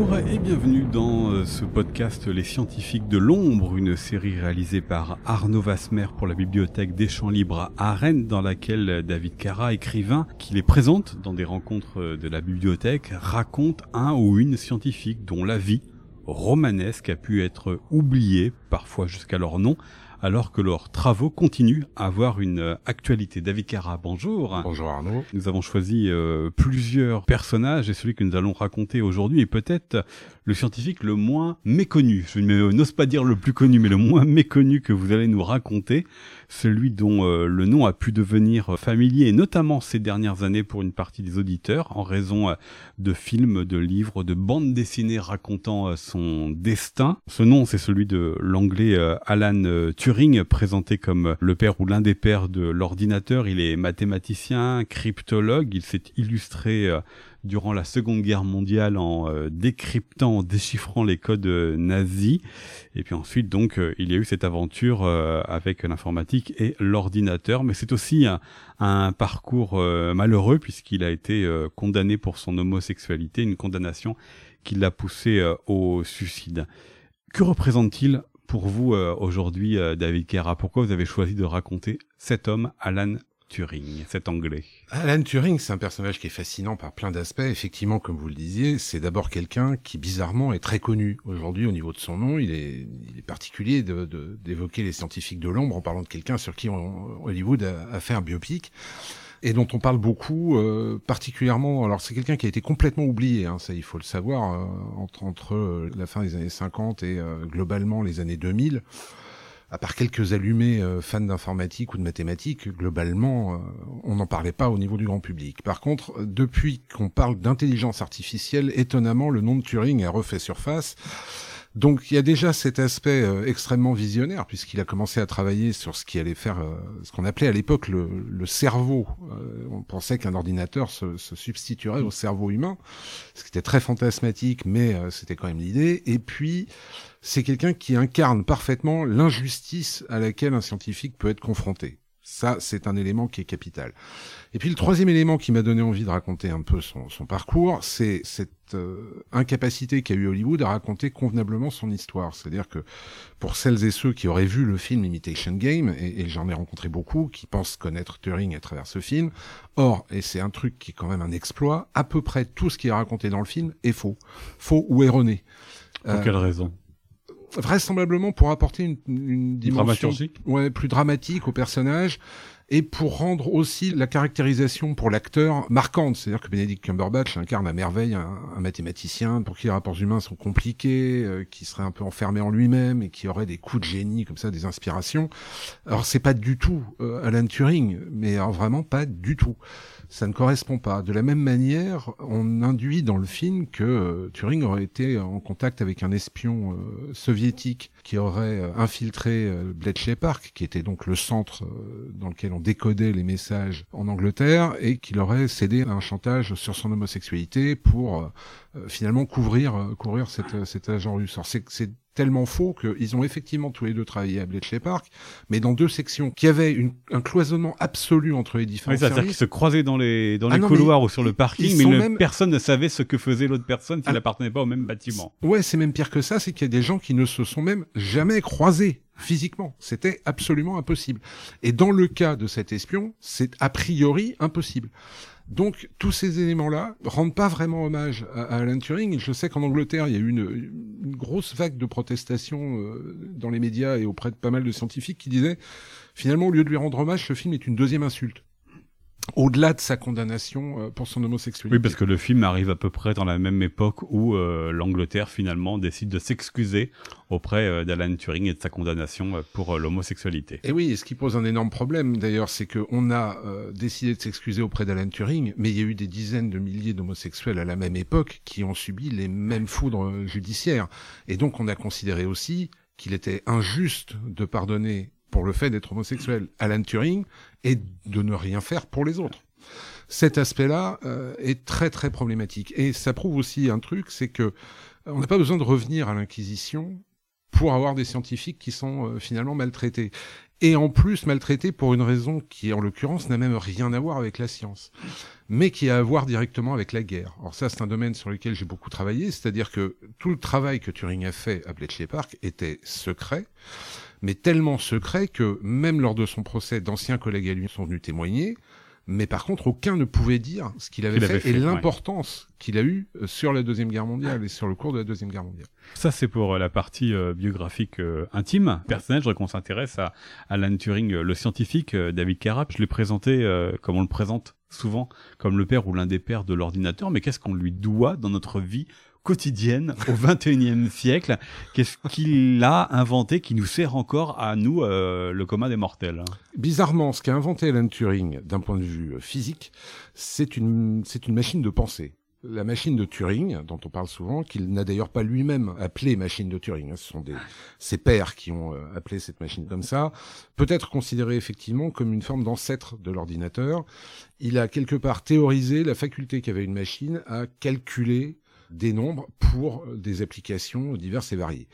Bonjour et bienvenue dans euh, ce podcast Les scientifiques de l'ombre, une série réalisée par Arnaud Vasmer pour la bibliothèque des Champs Libres à Rennes dans laquelle David Cara, écrivain, qui les présente dans des rencontres de la bibliothèque, raconte un ou une scientifique dont la vie romanesque a pu être oubliée, parfois jusqu'à leur nom, alors que leurs travaux continuent à avoir une euh, actualité. David Cara, bonjour. Bonjour Arnaud. Nous avons choisi euh, plusieurs personnages et celui que nous allons raconter aujourd'hui est peut-être le scientifique le moins méconnu. Je n'ose pas dire le plus connu, mais le moins méconnu que vous allez nous raconter. Celui dont euh, le nom a pu devenir familier, notamment ces dernières années pour une partie des auditeurs, en raison de films, de livres, de bandes dessinées racontant son destin. Ce nom, c'est celui de l'anglais Alan Turing présenté comme le père ou l'un des pères de l'ordinateur. Il est mathématicien, cryptologue. Il s'est illustré euh, durant la Seconde Guerre mondiale en euh, décryptant, en déchiffrant les codes euh, nazis. Et puis ensuite, donc, il y a eu cette aventure avec l'informatique et l'ordinateur. Mais c'est aussi un, parcours malheureux puisqu'il a été condamné pour son homosexualité, une condamnation qui l'a poussé au suicide. Que représente-t-il pour vous euh, aujourd'hui, euh, David Kera Pourquoi vous avez choisi de raconter cet homme, Alan Alan Turing, c'est un personnage qui est fascinant par plein d'aspects. Effectivement, comme vous le disiez, c'est d'abord quelqu'un qui, bizarrement, est très connu. Aujourd'hui, au niveau de son nom, il est, il est particulier d'évoquer de, les scientifiques de l'ombre en parlant de quelqu'un sur qui Hollywood a, a fait un biopic et dont on parle beaucoup, euh, particulièrement. Alors c'est quelqu'un qui a été complètement oublié, hein, ça il faut le savoir, euh, entre, entre euh, la fin des années 50 et globalement les années 2000. À part quelques allumés fans d'informatique ou de mathématiques, globalement, on n'en parlait pas au niveau du grand public. Par contre, depuis qu'on parle d'intelligence artificielle, étonnamment, le nom de Turing a refait surface. Donc il y a déjà cet aspect euh, extrêmement visionnaire puisqu'il a commencé à travailler sur ce qui allait faire euh, ce qu'on appelait à l'époque le, cerveau. Euh, on pensait qu'un ordinateur se, se, substituerait au cerveau humain, ce qui était très fantasmatique, mais c'était quand même l'idée. Et puis c'est quelqu'un qui incarne parfaitement l'injustice à laquelle un scientifique peut être confronté. Ça, c'est un élément qui est capital. Et puis le troisième élément qui m'a donné envie de raconter un peu son, son parcours, c'est cette euh, incapacité qu'a eu Hollywood à raconter convenablement son histoire. C'est-à-dire que pour celles et ceux qui auraient vu le film Imitation Game, et, et j'en ai rencontré beaucoup, qui pensent connaître Turing à travers ce film, or, et c'est un truc qui est quand même un exploit, à peu près tout ce qui est raconté dans le film est faux. Faux ou erroné. Pour quelle raison? Vraisemblablement pour apporter une, une dimension ouais, plus dramatique au personnage et pour rendre aussi la caractérisation pour l'acteur marquante. C'est-à-dire que Benedict Cumberbatch incarne à merveille un, mathématicien pour qui les rapports humains sont compliqués, euh, qui serait un peu enfermé en lui-même et qui aurait des coups de génie comme ça, des inspirations. Alors c'est pas du tout euh, Alan Turing, mais vraiment pas du tout ça ne correspond pas. De la même manière, on induit dans le film que euh, Turing aurait été en contact avec un espion euh, soviétique qui aurait euh, infiltré Bletchley Park, qui était donc le centre dans lequel on décodait les messages en Angleterre, et qu'il aurait cédé à un chantage sur son homosexualité pour finalement couvrir couvrir cet agent russe. Tellement faux qu'ils ont effectivement tous les deux travaillé à Bletchley Park, mais dans deux sections qui avaient une, un cloisonnement absolu entre les différents oui, C'est-à-dire qu'ils se croisaient dans les, dans ah les couloirs ou sur le parking, mais personne ne savait ce que faisait l'autre personne s'il n'appartenait ah. pas au même bâtiment. Ouais, c'est même pire que ça, c'est qu'il y a des gens qui ne se sont même jamais croisés physiquement. C'était absolument impossible. Et dans le cas de cet espion, c'est a priori impossible. Donc tous ces éléments-là rendent pas vraiment hommage à, Alan Turing. Je sais qu'en Angleterre, il y a eu une, grosse vague de protestations euh, dans les médias et auprès de pas mal de scientifiques qui disaient finalement au lieu de lui rendre hommage, ce film est une deuxième insulte au-delà de sa condamnation euh, pour son homosexualité. Oui, parce que le film arrive à peu près dans la même époque où euh, l'Angleterre finalement décide de s'excuser auprès euh, d'Alan Turing et de sa condamnation pour l'homosexualité. Et oui, ce qui pose un énorme problème d'ailleurs, c'est qu'on a décidé de s'excuser auprès d'Alan Turing, mais il y a eu des dizaines de milliers d'homosexuels à la même époque qui ont subi les mêmes foudres judiciaires. Et donc on a considéré aussi qu'il était injuste de pardonner pour le fait d'être homosexuel, Alan Turing, et de ne rien faire pour les autres. Cet aspect-là euh, est très très problématique. Et ça prouve aussi un truc, c'est que euh, on n'a pas besoin de revenir à l'Inquisition pour avoir des scientifiques qui sont euh, finalement maltraités. et en plus maltraité pour une raison qui, en l'occurrence, n'a même rien à voir avec la science, mais qui a à voir directement avec la guerre. Alors ça, c'est un domaine sur lequel j'ai beaucoup travaillé, c'est-à-dire que tout le travail que Turing a fait à Bletchley Park était secret, mais tellement secret que même lors de son procès, d'anciens collègues à lui sont venus témoigner, mais par contre, aucun ne pouvait dire ce qu'il avait, fait, et l'importance qu'il a eu euh, sur la Deuxième Guerre mondiale et sur le cours de la Deuxième Guerre mondiale. Ça, c'est pour euh, la partie euh, biographique intime. Personnel, je voudrais qu'on s'intéresse à Alan Turing, le scientifique, David Carrap. Je l'ai présenté comme on le présente souvent, comme le père ou l'un des pères de l'ordinateur. Mais qu'est-ce qu'on lui doit dans notre vie quotidienne au 21e siècle? Qu'est-ce qu'il a inventé qui nous sert encore à nous, euh, le commun des mortels? Bizarrement, ce qu'a inventé Alan Turing d'un point de vue euh, physique, c'est une, c'est une machine de pensée. La machine de Turing, dont on parle souvent, qu'il n'a d'ailleurs pas lui-même appelé machine de Turing, hein, ce sont des, ses pairs qui ont euh, appelé cette machine comme ça, peut être considérée effectivement comme une forme d'ancêtre de l'ordinateur. Il a quelque part théorisé la faculté qu'avait une machine à calculer des nombres pour euh, des applications diverses et variées.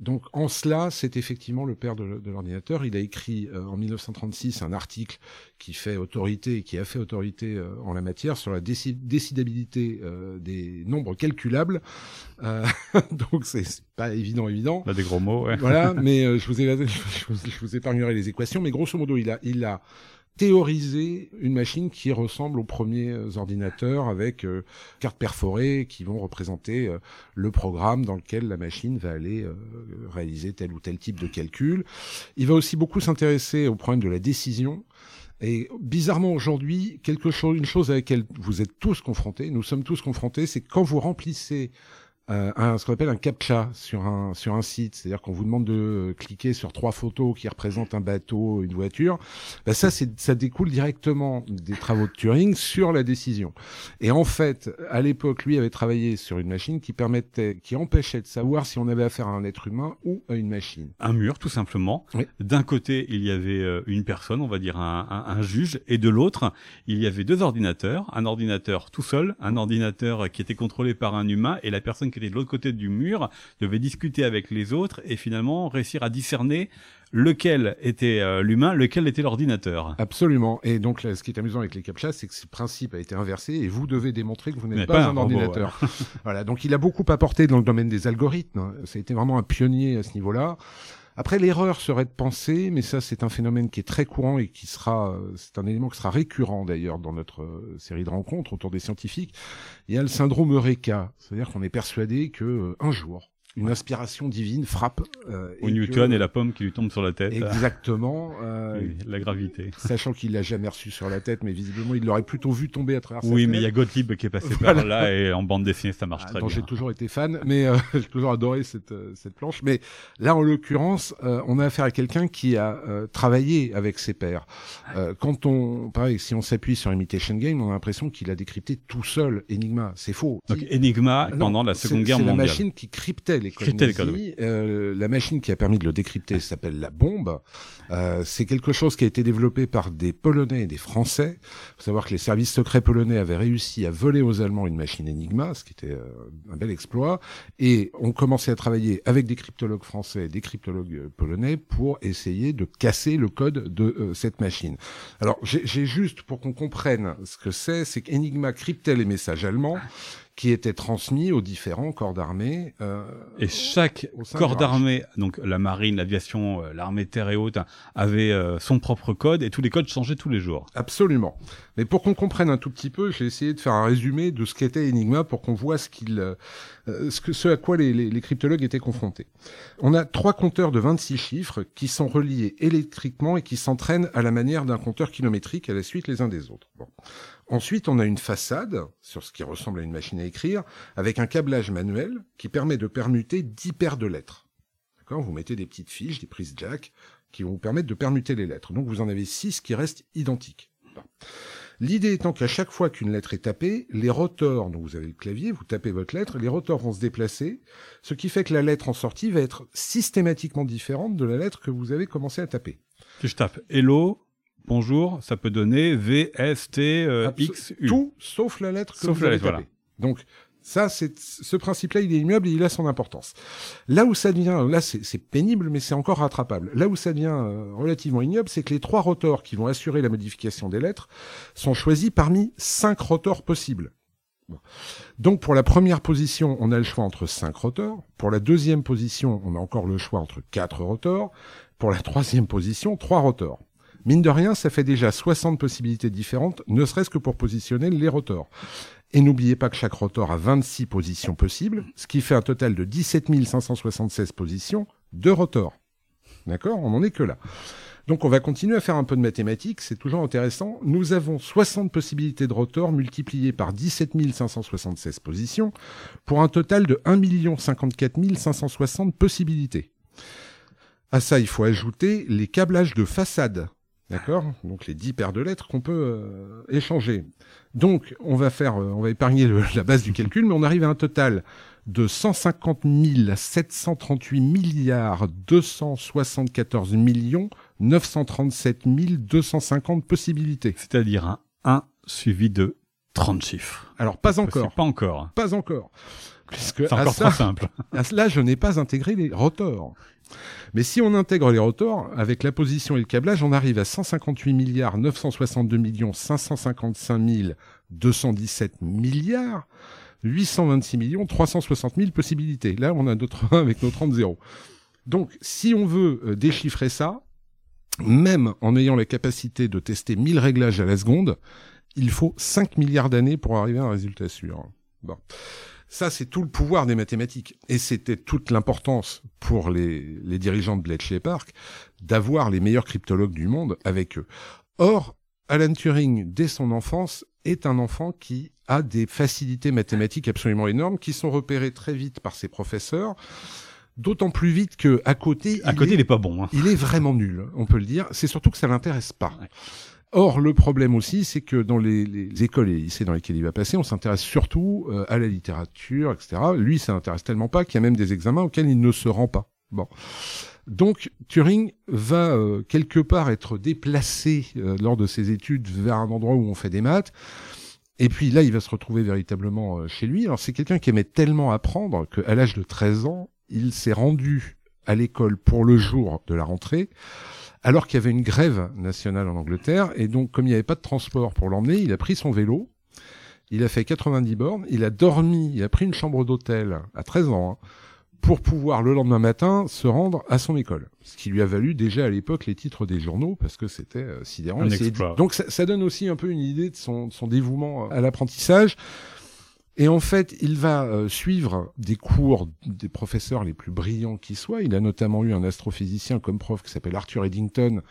Donc en cela, c'est effectivement le père de, l'ordinateur. Il a écrit euh, en 1936 un article qui fait autorité, qui a fait autorité euh, en la matière sur la décidabilité des nombres calculables. donc c'est pas évident, évident. Là, des gros mots. Ouais. Voilà, mais je vous ai, je vous épargnerai les équations, mais grosso modo, il a, il a théoriser une machine qui ressemble aux premiers euh, ordinateurs avec euh, cartes perforées qui vont représenter euh, le programme dans lequel la machine va aller réaliser tel ou tel type de calcul. Il va aussi beaucoup s'intéresser au problème de la décision. Et bizarrement aujourd'hui, quelque chose, une chose à laquelle vous êtes tous confrontés, nous sommes tous confrontés, c'est quand vous remplissez euh, un, ce qu'on appelle un captcha sur un sur un site, c'est-à-dire qu'on vous demande de euh, cliquer sur trois photos qui représentent un bateau, une voiture. Bah ça, c'est ça découle directement des travaux de Turing sur la décision. Et en fait, à l'époque, lui avait travaillé sur une machine qui permettait, qui empêchait de savoir si on avait affaire à un être humain ou à une machine. Un mur, tout simplement. D'un côté, il y avait euh, une personne, on va dire un, un, un juge, et de l'autre, il y avait deux ordinateurs, un ordinateur tout seul, un ordinateur qui était contrôlé par un humain, et la personne qui de l'autre côté du mur, devait discuter avec les autres et finalement réussir à discerner lequel était euh, l'humain, lequel était l'ordinateur. Absolument. Et donc, ce qui est amusant avec les CAPTCHA, c'est que ce principe a été inversé et vous devez démontrer que vous n'êtes pas, un, ordinateur. voilà. Donc, il a beaucoup apporté dans le domaine des algorithmes. Ça a été vraiment un pionnier à ce niveau-là. Après, l'erreur serait de penser, mais ça, c'est un phénomène qui est très courant et qui sera, c'est un élément qui sera récurrent d'ailleurs dans notre euh, série de rencontres autour des scientifiques. Il y a le syndrome Eureka, c'est-à-dire qu'on est persuadé que euh, un jour, une inspiration divine frappe. Euh, Au Newton et la pomme qui lui tombe sur la tête. Exactement. Euh, la gravité. Sachant qu'il l'a jamais reçu sur la tête, mais visiblement il l'aurait plutôt vu tomber à travers oui, sa mais il y a Gottlieb qui est passé par là et en bande dessinée ça marche ah, très bien. J'ai toujours été fan, mais euh, j'ai toujours adoré cette euh, cette planche. Mais là, en l'occurrence, euh, on a affaire à quelqu'un qui a travaillé avec ses pairs. quand on, pareil, si on s'appuie sur Imitation Game, on a l'impression qu'il a décrypté tout seul Enigma. C'est faux. Donc Enigma pendant la Seconde Guerre mondiale. C'est la machine qui cryptait euh, la machine qui a permis de le décrypter s'appelle la bombe. Euh, c'est quelque chose qui a été développé par des Polonais et des Français. Il faut savoir que les services secrets polonais avaient réussi à voler aux Allemands une machine Enigma, ce qui était euh, un bel exploit. Et on commençait à travailler avec des cryptologues français et des cryptologues polonais pour essayer de casser le code de cette machine. Alors j'ai juste, pour qu'on comprenne ce que c'est, c'est qu'Enigma cryptait les messages allemands qui étaient transmis aux différents corps d'armée. Euh, et chaque corps d'armée, donc la marine, l'aviation, euh, l'armée terre et haute, avait euh, son propre code et tous les codes changeaient tous les jours. Absolument. Mais pour qu'on comprenne un tout petit peu, j'ai essayé de faire un résumé de ce qu'était Enigma pour qu'on voit ce qu'il, euh, ce, que, ce à quoi les, les, les, cryptologues étaient confrontés. On a trois compteurs de 26 chiffres qui sont reliés électriquement et qui s'entraînent à la manière d'un compteur kilométrique à la suite les uns des autres. Bon. Ensuite, on a une façade, sur ce qui ressemble à une machine à écrire, avec un câblage manuel qui permet de permuter 10 paires de lettres. D'accord? Vous mettez des petites fiches, des prises jack, qui vont vous permettre de permuter les lettres. Donc vous en avez 6 qui restent identiques. L'idée étant qu'à chaque fois qu'une lettre est tapée, les rotors, donc vous avez le clavier, vous tapez votre lettre, les rotors vont se déplacer, ce qui fait que la lettre en sortie va être systématiquement différente de la lettre que vous avez commencé à taper. Si je tape Hello, bonjour, ça peut donner V, S, T, euh, X, U. Tout sauf la lettre que vous avez tapée. Donc, Ça, c'est ce principe-là, il est immuable et il a son importance. Là où ça devient, là, c'est pénible, mais c'est encore rattrapable. Là où ça devient euh, relativement ignoble, c'est que les trois rotors qui vont assurer la modification des lettres sont choisis parmi cinq rotors possibles. Donc pour la première position, on a le choix entre cinq rotors. Pour la deuxième position, on a encore le choix entre quatre rotors. Pour la troisième position, trois rotors. Mine de rien, ça fait déjà 60 possibilités différentes, ne serait-ce que pour positionner les rotors. Et n'oubliez pas que chaque rotor a 26 positions possibles, ce qui fait un total de 17 576 positions de rotors. D'accord? On n'en est que là. Donc on va continuer à faire un peu de mathématiques, c'est toujours intéressant. Nous avons 60 possibilités de rotors multipliées par 17 576 positions, pour un total de 1 054 560 possibilités. À ça, il faut ajouter les câblages de façade D'accord Donc les 10 paires de lettres qu'on peut euh, échanger. Donc on va faire, euh, on va épargner la base du calcul, mais on arrive à un total de 150 738 milliards 274 millions 937 250 possibilités. C'est-à-dire un 1 suivi de 30 chiffres. Alors pas encore. Pas encore. Pas encore. C'est encore trop simple. À cela, je n'ai pas intégré les rotors. Mais si on intègre les rotors, avec la position et le câblage, on arrive à 158 milliards 962 millions 555 217 milliards 826 millions 360 000 possibilités. Là, on a notre 1 avec nos 30 zéros. Donc, si on veut euh, déchiffrer ça, même en ayant la capacité de tester 1000 réglages à la seconde, il faut 5 milliards d'années pour arriver à un résultat sûr. Bon. Ça, c'est tout le pouvoir des mathématiques. Et c'était toute l'importance pour les, les, dirigeants de Bletchley Park d'avoir les meilleurs cryptologues du monde avec eux. Or, Alan Turing, dès son enfance, est un enfant qui a des facilités mathématiques absolument énormes, qui sont repérées très vite par ses professeurs. D'autant plus vite que à côté, à côté, il est pas bon. Hein. Il est vraiment nul, on peut le dire. C'est surtout que ça l'intéresse pas. Or, le problème aussi, c'est que dans les, les, écoles et les lycées dans lesquels il va passer, on s'intéresse surtout euh, à la littérature, etc. Lui, ça n'intéresse tellement pas qu'il y a même des examens auxquels il ne se rend pas. Bon. Donc, Turing va euh, quelque part être déplacé euh, lors de ses études vers un endroit où on fait des maths. Et puis là, il va se retrouver véritablement chez lui. Alors, c'est quelqu'un qui aimait tellement apprendre qu'à l'âge de 13 ans, il s'est rendu à l'école pour le jour de la rentrée alors qu'il y avait une grève nationale en Angleterre. Et donc, comme il n'y avait pas de transport pour l'emmener, il a pris son vélo, il a fait 90 bornes, il a dormi, il a pris une chambre d'hôtel à 13 ans, hein, pour pouvoir le lendemain matin se rendre à son école. Ce qui lui a valu déjà à l'époque les titres des journaux, parce que c'était euh, sidérant. Donc ça, ça, donne aussi un peu une idée de son, de son dévouement à l'apprentissage. Et en fait, il va euh, suivre des cours des professeurs les plus brillants qui soient. Il a notamment eu un astrophysicien comme prof qui s'appelle Arthur Eddington,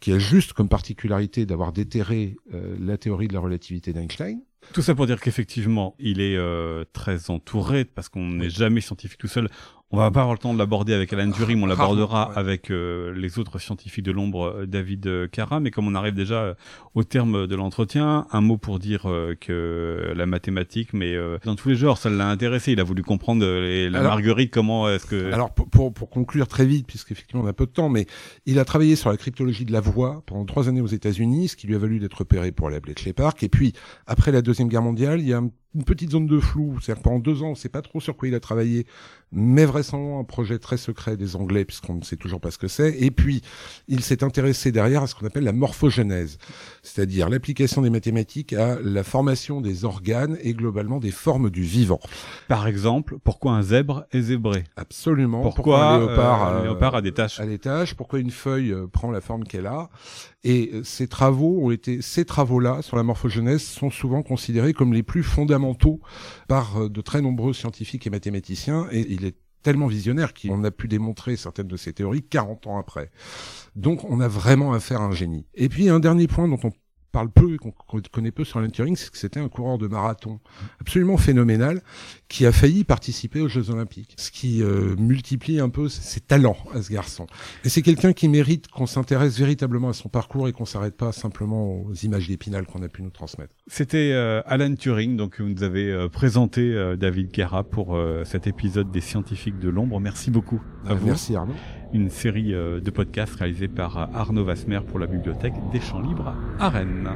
qui a juste comme particularité d'avoir déterré euh, la théorie de la relativité d'Einstein. Tout ça pour dire qu'effectivement, il est euh, très entouré, parce qu'on n'est jamais scientifique tout seul. On va pas avoir le temps de l'aborder avec Alan Turing, on l'abordera avec euh, les autres scientifiques de l'ombre, euh, David euh, Cara. Mais comme on arrive déjà au terme de l'entretien, un mot pour dire que la mathématique, mais dans tous les genres, ça l'a intéressé. Il a voulu comprendre la marguerite, comment est-ce que... Alors pour, pour, conclure très vite, puisqu'effectivement on a peu de temps, mais il a travaillé sur la cryptologie de la voix pendant trois années aux États-Unis, ce qui lui a valu d'être repéré pour à Bletchley Park. Et puis après la deuxième guerre mondiale, il y a un une petite zone de flou. C'est-à-dire pendant deux ans, on ne sait pas trop sur quoi il a travaillé, mais vraisemblablement un projet très secret des Anglais, puisqu'on ne sait toujours pas ce que c'est. Et puis, il s'est intéressé derrière à ce qu'on appelle la morphogenèse, c'est-à-dire l'application des mathématiques à la formation des organes et globalement des formes du vivant. Par exemple, pourquoi un zèbre est zébré? Absolument. Pourquoi, un léopard, euh, léopard a des taches? A des taches? Pourquoi une feuille euh, prend la forme qu'elle a? Et euh, ces travaux ont été, ces travaux-là sur la morphogenèse sont souvent considérés comme les plus fondamentaux par euh, de très nombreux scientifiques et mathématiciens, et il est tellement visionnaire qu'on a pu démontrer certaines de ses théories 40 ans après. Donc on a vraiment affaire à un génie. Et puis un dernier point dont on parle peu et qu'on connaît peu sur Alan Turing, c'est que c'était un coureur de marathon absolument phénoménal qui a failli participer aux Jeux Olympiques, ce qui euh, multiplie un peu ses talents à ce garçon. Et c'est quelqu'un qui mérite qu'on s'intéresse véritablement à son parcours et qu'on s'arrête pas simplement aux images d'épinal qu'on a pu nous transmettre. C'était euh, Alan Turing, donc vous nous avez euh, présenté David Guerra pour cet épisode des scientifiques de l'ombre. Merci beaucoup. À vous. Merci Arnaud une série de podcasts réalisés par Arnaud Vasmer pour la bibliothèque des Champs Libres à Rennes.